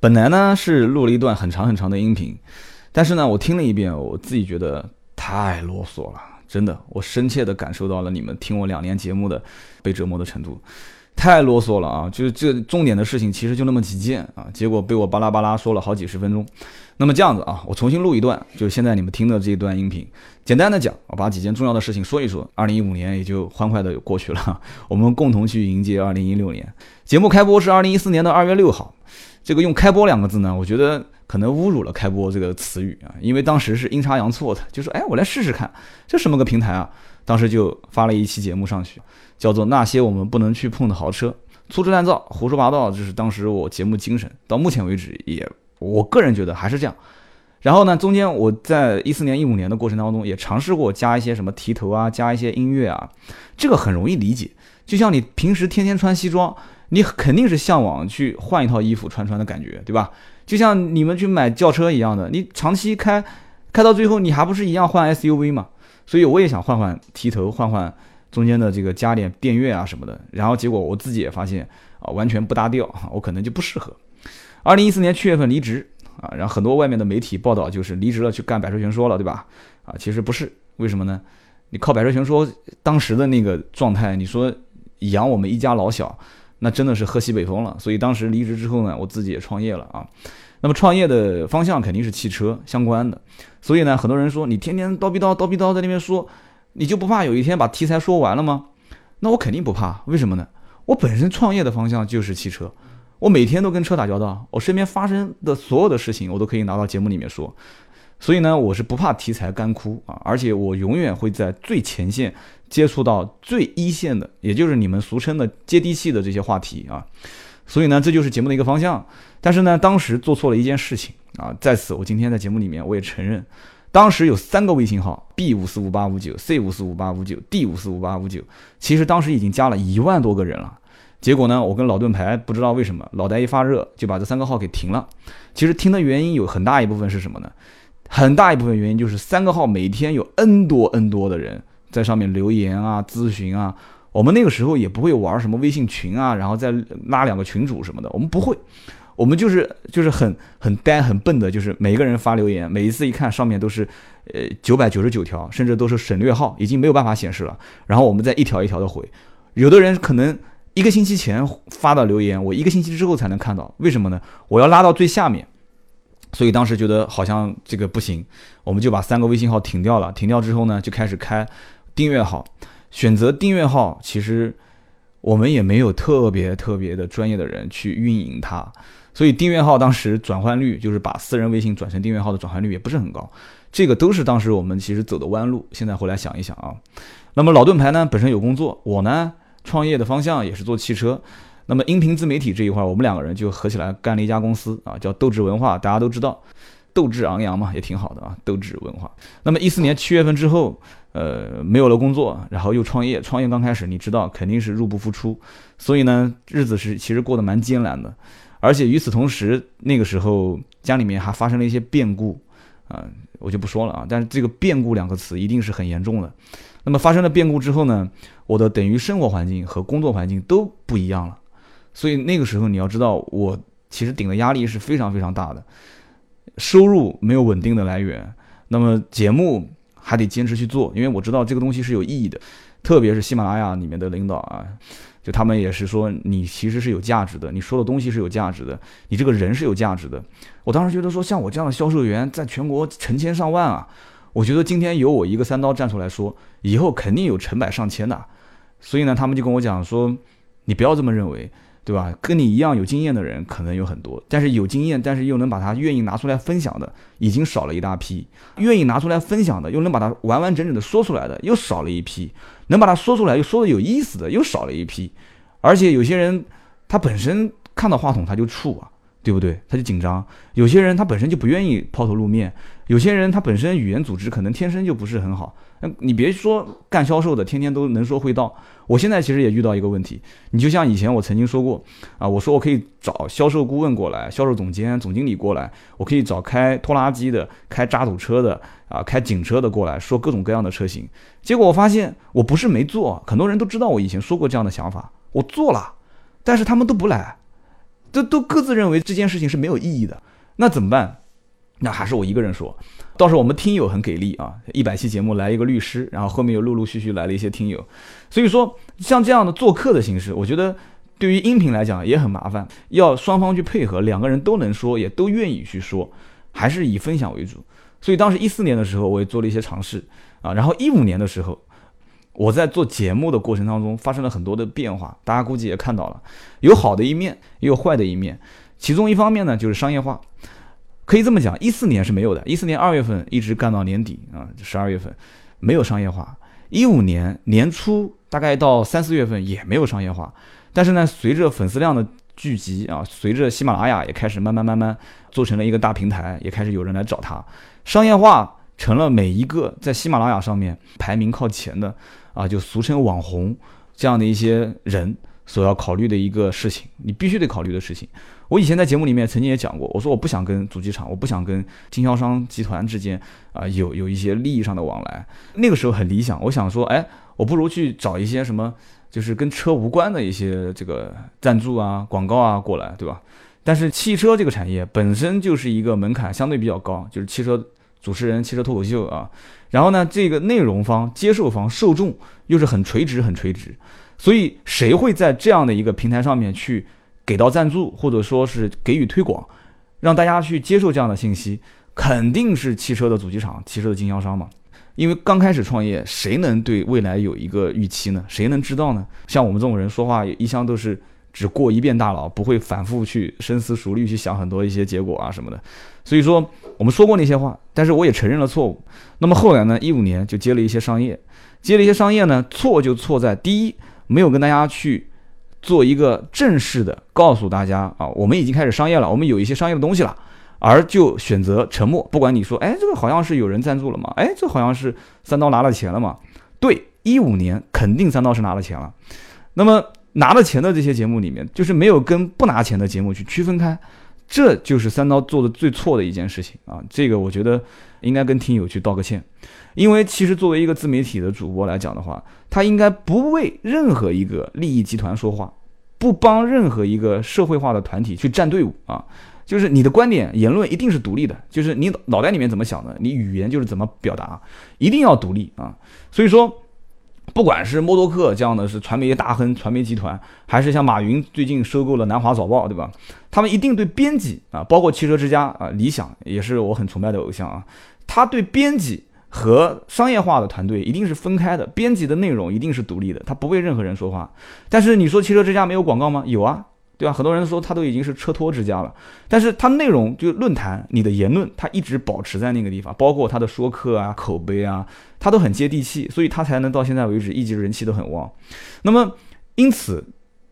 本来呢是录了一段很长很长的音频，但是呢我听了一遍，我自己觉得太啰嗦了，真的，我深切的感受到了你们听我两年节目的被折磨的程度。太啰嗦了啊！就是这重点的事情其实就那么几件啊，结果被我巴拉巴拉说了好几十分钟。那么这样子啊，我重新录一段，就是现在你们听的这一段音频。简单的讲，我把几件重要的事情说一说。二零一五年也就欢快的过去了，我们共同去迎接二零一六年。节目开播是二零一四年的二月六号。这个用“开播”两个字呢，我觉得可能侮辱了“开播”这个词语啊，因为当时是阴差阳错的，就说哎，我来试试看，这什么个平台啊？当时就发了一期节目上去。叫做那些我们不能去碰的豪车，粗制滥造、胡说八道，就是当时我节目精神。到目前为止，也我个人觉得还是这样。然后呢，中间我在一四年、一五年的过程当中，也尝试过加一些什么提头啊，加一些音乐啊，这个很容易理解。就像你平时天天穿西装，你肯定是向往去换一套衣服穿穿的感觉，对吧？就像你们去买轿车一样的，你长期开，开到最后你还不是一样换 SUV 嘛？所以我也想换换提头，换换。中间的这个加点电乐啊什么的，然后结果我自己也发现啊，完全不搭调，我可能就不适合。二零一四年七月份离职啊，然后很多外面的媒体报道就是离职了去干百车全说了，对吧？啊，其实不是，为什么呢？你靠百车全说当时的那个状态，你说养我们一家老小，那真的是喝西北风了。所以当时离职之后呢，我自己也创业了啊。那么创业的方向肯定是汽车相关的，所以呢，很多人说你天天叨逼叨叨逼叨在那边说。你就不怕有一天把题材说完了吗？那我肯定不怕，为什么呢？我本身创业的方向就是汽车，我每天都跟车打交道，我身边发生的所有的事情，我都可以拿到节目里面说，所以呢，我是不怕题材干枯啊，而且我永远会在最前线接触到最一线的，也就是你们俗称的接地气的这些话题啊，所以呢，这就是节目的一个方向。但是呢，当时做错了一件事情啊，在此我今天在节目里面我也承认。当时有三个微信号：B 五四五八五九、C 五四五八五九、D 五四五八五九。其实当时已经加了一万多个人了。结果呢，我跟老盾牌不知道为什么脑袋一发热就把这三个号给停了。其实停的原因有很大一部分是什么呢？很大一部分原因就是三个号每天有 N 多 N 多的人在上面留言啊、咨询啊。我们那个时候也不会玩什么微信群啊，然后再拉两个群主什么的，我们不会。我们就是就是很很呆很笨的，就是每个人发留言，每一次一看上面都是，呃九百九十九条，甚至都是省略号，已经没有办法显示了。然后我们再一条一条的回，有的人可能一个星期前发的留言，我一个星期之后才能看到，为什么呢？我要拉到最下面，所以当时觉得好像这个不行，我们就把三个微信号停掉了。停掉之后呢，就开始开订阅号，选择订阅号，其实我们也没有特别特别的专业的人去运营它。所以订阅号当时转换率就是把私人微信转成订阅号的转换率也不是很高，这个都是当时我们其实走的弯路。现在回来想一想啊，那么老盾牌呢本身有工作，我呢创业的方向也是做汽车，那么音频自媒体这一块，我们两个人就合起来干了一家公司啊，叫斗志文化，大家都知道，斗志昂扬嘛，也挺好的啊，斗志文化。那么一四年七月份之后，呃没有了工作，然后又创业，创业刚开始你知道肯定是入不敷出，所以呢日子是其实过得蛮艰难的。而且与此同时，那个时候家里面还发生了一些变故，啊，我就不说了啊。但是这个“变故”两个词一定是很严重的。那么发生了变故之后呢，我的等于生活环境和工作环境都不一样了。所以那个时候你要知道，我其实顶的压力是非常非常大的，收入没有稳定的来源，那么节目还得坚持去做，因为我知道这个东西是有意义的，特别是喜马拉雅里面的领导啊。就他们也是说，你其实是有价值的，你说的东西是有价值的，你这个人是有价值的。我当时觉得说，像我这样的销售员，在全国成千上万啊，我觉得今天有我一个三刀站出来说，以后肯定有成百上千的。所以呢，他们就跟我讲说，你不要这么认为。对吧？跟你一样有经验的人可能有很多，但是有经验，但是又能把它愿意拿出来分享的，已经少了一大批。愿意拿出来分享的，又能把它完完整整的说出来的，又少了一批。能把它说出来又说的有意思的，又少了一批。而且有些人，他本身看到话筒他就怵啊。对不对？他就紧张。有些人他本身就不愿意抛头露面，有些人他本身语言组织可能天生就不是很好。嗯，你别说干销售的，天天都能说会道。我现在其实也遇到一个问题，你就像以前我曾经说过啊，我说我可以找销售顾问过来，销售总监、总经理过来，我可以找开拖拉机的、开渣土车的啊、开警车的过来说各种各样的车型。结果我发现我不是没做，很多人都知道我以前说过这样的想法，我做了，但是他们都不来。这都各自认为这件事情是没有意义的，那怎么办？那还是我一个人说。倒是我们听友很给力啊，一百期节目来一个律师，然后后面又陆陆续续来了一些听友，所以说像这样的做客的形式，我觉得对于音频来讲也很麻烦，要双方去配合，两个人都能说，也都愿意去说，还是以分享为主。所以当时一四年的时候，我也做了一些尝试啊，然后一五年的时候，我在做节目的过程当中发生了很多的变化，大家估计也看到了，有好的一面，也有坏的一面，其中一方面呢就是商业化。可以这么讲，一四年是没有的，一四年二月份一直干到年底啊，十二月份没有商业化。一五年年初大概到三四月份也没有商业化，但是呢，随着粉丝量的聚集啊，随着喜马拉雅也开始慢慢慢慢做成了一个大平台，也开始有人来找他，商业化成了每一个在喜马拉雅上面排名靠前的啊，就俗称网红这样的一些人所要考虑的一个事情，你必须得考虑的事情。我以前在节目里面曾经也讲过，我说我不想跟主机厂，我不想跟经销商集团之间啊有有一些利益上的往来。那个时候很理想，我想说，哎，我不如去找一些什么，就是跟车无关的一些这个赞助啊、广告啊过来，对吧？但是汽车这个产业本身就是一个门槛相对比较高，就是汽车主持人、汽车脱口秀啊。然后呢，这个内容方、接受方、受众又是很垂直、很垂直，所以谁会在这样的一个平台上面去？给到赞助，或者说是给予推广，让大家去接受这样的信息，肯定是汽车的主机厂、汽车的经销商嘛。因为刚开始创业，谁能对未来有一个预期呢？谁能知道呢？像我们这种人说话一向都是只过一遍大脑，不会反复去深思熟虑去想很多一些结果啊什么的。所以说，我们说过那些话，但是我也承认了错误。那么后来呢？一五年就接了一些商业，接了一些商业呢，错就错在第一，没有跟大家去。做一个正式的告诉大家啊，我们已经开始商业了，我们有一些商业的东西了，而就选择沉默。不管你说，哎，这个好像是有人赞助了嘛，哎，这好像是三刀拿了钱了嘛。对，一五年肯定三刀是拿了钱了。那么拿了钱的这些节目里面，就是没有跟不拿钱的节目去区分开，这就是三刀做的最错的一件事情啊。这个我觉得应该跟听友去道个歉。因为其实作为一个自媒体的主播来讲的话，他应该不为任何一个利益集团说话，不帮任何一个社会化的团体去站队伍啊。就是你的观点言论一定是独立的，就是你脑袋里面怎么想的，你语言就是怎么表达，一定要独立啊。所以说，不管是默多克这样的是传媒大亨、传媒集团，还是像马云最近收购了南华早报，对吧？他们一定对编辑啊，包括汽车之家啊、理想也是我很崇拜的偶像啊，他对编辑。和商业化的团队一定是分开的，编辑的内容一定是独立的，他不为任何人说话。但是你说汽车之家没有广告吗？有啊，对吧？很多人说他都已经是车托之家了，但是他内容就论坛，你的言论他一直保持在那个地方，包括他的说客啊、口碑啊，他都很接地气，所以他才能到现在为止一直人气都很旺。那么因此，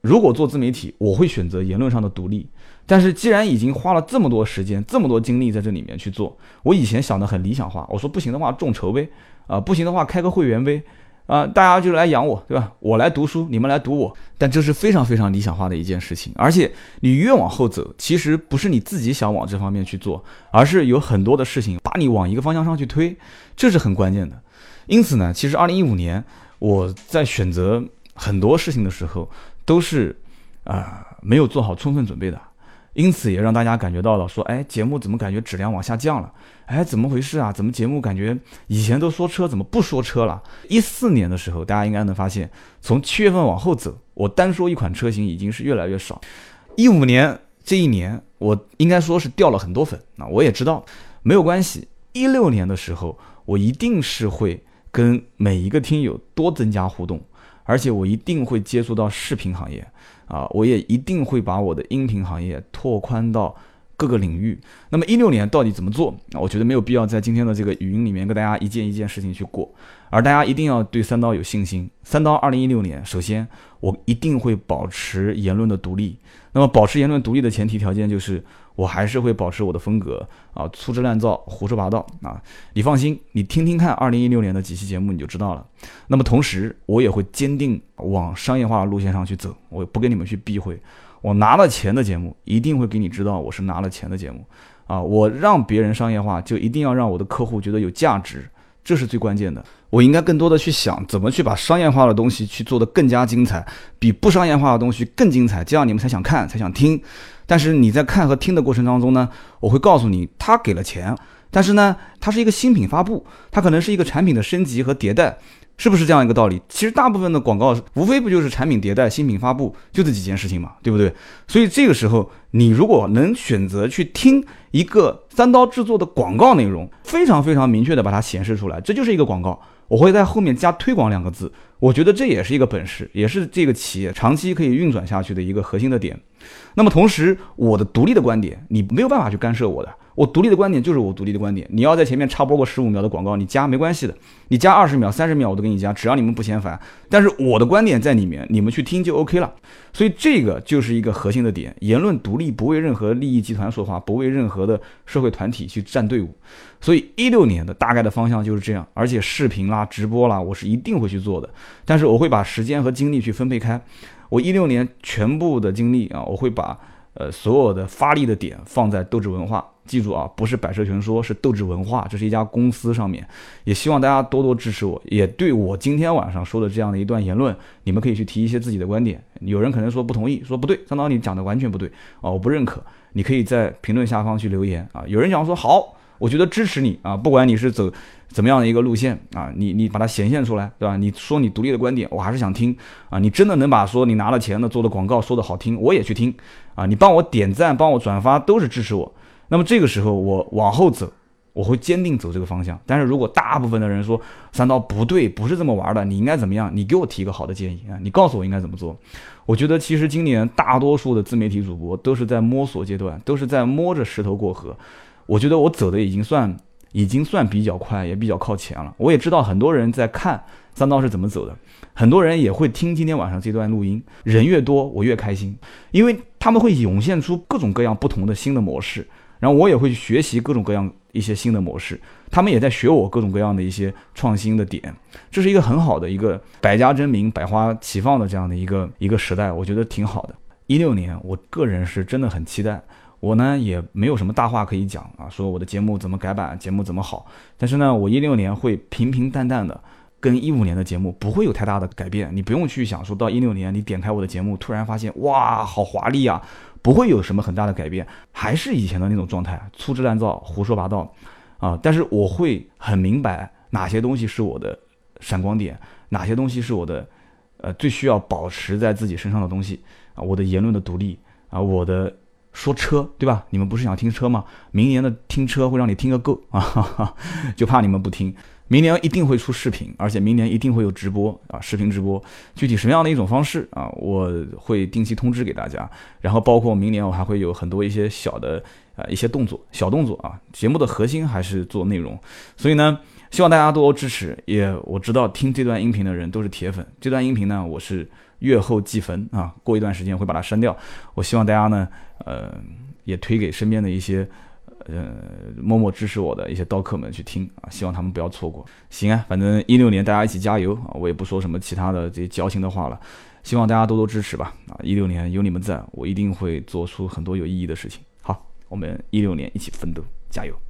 如果做自媒体，我会选择言论上的独立。但是既然已经花了这么多时间、这么多精力在这里面去做，我以前想的很理想化，我说不行的话众筹呗，啊不行的话开个会员呗，啊大家就来养我，对吧？我来读书，你们来读我。但这是非常非常理想化的一件事情，而且你越往后走，其实不是你自己想往这方面去做，而是有很多的事情把你往一个方向上去推，这是很关键的。因此呢，其实二零一五年我在选择很多事情的时候，都是啊没有做好充分准备的。因此也让大家感觉到了，说，哎，节目怎么感觉质量往下降了？哎，怎么回事啊？怎么节目感觉以前都说车，怎么不说车了？一四年的时候，大家应该能发现，从七月份往后走，我单说一款车型已经是越来越少。一五年这一年，我应该说是掉了很多粉。那我也知道，没有关系。一六年的时候，我一定是会跟每一个听友多增加互动，而且我一定会接触到视频行业。啊，我也一定会把我的音频行业拓宽到各个领域。那么一六年到底怎么做？啊，我觉得没有必要在今天的这个语音里面跟大家一件一件事情去过，而大家一定要对三刀有信心。三刀二零一六年，首先我一定会保持言论的独立。那么保持言论独立的前提条件就是。我还是会保持我的风格啊，粗制滥造、胡说八道啊！你放心，你听听看二零一六年的几期节目，你就知道了。那么同时，我也会坚定往商业化路线上去走，我不跟你们去避讳。我拿了钱的节目，一定会给你知道我是拿了钱的节目啊！我让别人商业化，就一定要让我的客户觉得有价值，这是最关键的。我应该更多的去想怎么去把商业化的东西去做得更加精彩，比不商业化的东西更精彩，这样你们才想看，才想听。但是你在看和听的过程当中呢，我会告诉你，他给了钱，但是呢，它是一个新品发布，它可能是一个产品的升级和迭代。是不是这样一个道理？其实大部分的广告无非不就是产品迭代、新品发布，就这几件事情嘛，对不对？所以这个时候，你如果能选择去听一个三刀制作的广告内容，非常非常明确的把它显示出来，这就是一个广告。我会在后面加推广两个字，我觉得这也是一个本事，也是这个企业长期可以运转下去的一个核心的点。那么同时，我的独立的观点，你没有办法去干涉我的。我独立的观点就是我独立的观点。你要在前面插播个十五秒的广告，你加没关系的，你加二十秒、三十秒我都给你加，只要你们不嫌烦。但是我的观点在里面，你们去听就 OK 了。所以这个就是一个核心的点：言论独立，不为任何利益集团说话，不为任何的社会团体去站队伍。所以一六年的大概的方向就是这样。而且视频啦、直播啦，我是一定会去做的。但是我会把时间和精力去分配开。我一六年全部的精力啊，我会把呃所有的发力的点放在斗志文化。记住啊，不是百车全说，是斗志文化，这是一家公司上面，也希望大家多多支持我，也对我今天晚上说的这样的一段言论，你们可以去提一些自己的观点。有人可能说不同意，说不对，张导你讲的完全不对啊，我不认可。你可以在评论下方去留言啊。有人讲说好，我觉得支持你啊，不管你是走怎么样的一个路线啊，你你把它显现出来，对吧？你说你独立的观点，我还是想听啊。你真的能把说你拿了钱的做的广告说的好听，我也去听啊。你帮我点赞，帮我转发，都是支持我。那么这个时候我往后走，我会坚定走这个方向。但是如果大部分的人说三刀不对，不是这么玩的，你应该怎么样？你给我提一个好的建议啊！你告诉我应该怎么做？我觉得其实今年大多数的自媒体主播都是在摸索阶段，都是在摸着石头过河。我觉得我走的已经算已经算比较快，也比较靠前了。我也知道很多人在看三刀是怎么走的，很多人也会听今天晚上这段录音。人越多，我越开心，因为他们会涌现出各种各样不同的新的模式。然后我也会去学习各种各样一些新的模式，他们也在学我各种各样的一些创新的点，这是一个很好的一个百家争鸣、百花齐放的这样的一个一个时代，我觉得挺好的。一六年，我个人是真的很期待，我呢也没有什么大话可以讲啊，说我的节目怎么改版，节目怎么好，但是呢，我一六年会平平淡淡的，跟一五年的节目不会有太大的改变，你不用去想说到一六年你点开我的节目，突然发现哇，好华丽啊。不会有什么很大的改变，还是以前的那种状态，粗制滥造、胡说八道，啊！但是我会很明白哪些东西是我的闪光点，哪些东西是我的，呃，最需要保持在自己身上的东西啊！我的言论的独立啊，我的说车，对吧？你们不是想听车吗？明年的听车会让你听个够 啊！就怕你们不听。明年一定会出视频，而且明年一定会有直播啊，视频直播，具体什么样的一种方式啊，我会定期通知给大家。然后包括明年我还会有很多一些小的啊一些动作，小动作啊。节目的核心还是做内容，所以呢，希望大家多多支持。也我知道听这段音频的人都是铁粉，这段音频呢我是月后祭坟啊，过一段时间会把它删掉。我希望大家呢，呃，也推给身边的一些。呃，默默支持我的一些刀客们去听啊，希望他们不要错过。行啊，反正一六年大家一起加油啊，我也不说什么其他的这些矫情的话了，希望大家多多支持吧啊！一六年有你们在，我一定会做出很多有意义的事情。好，我们一六年一起奋斗，加油！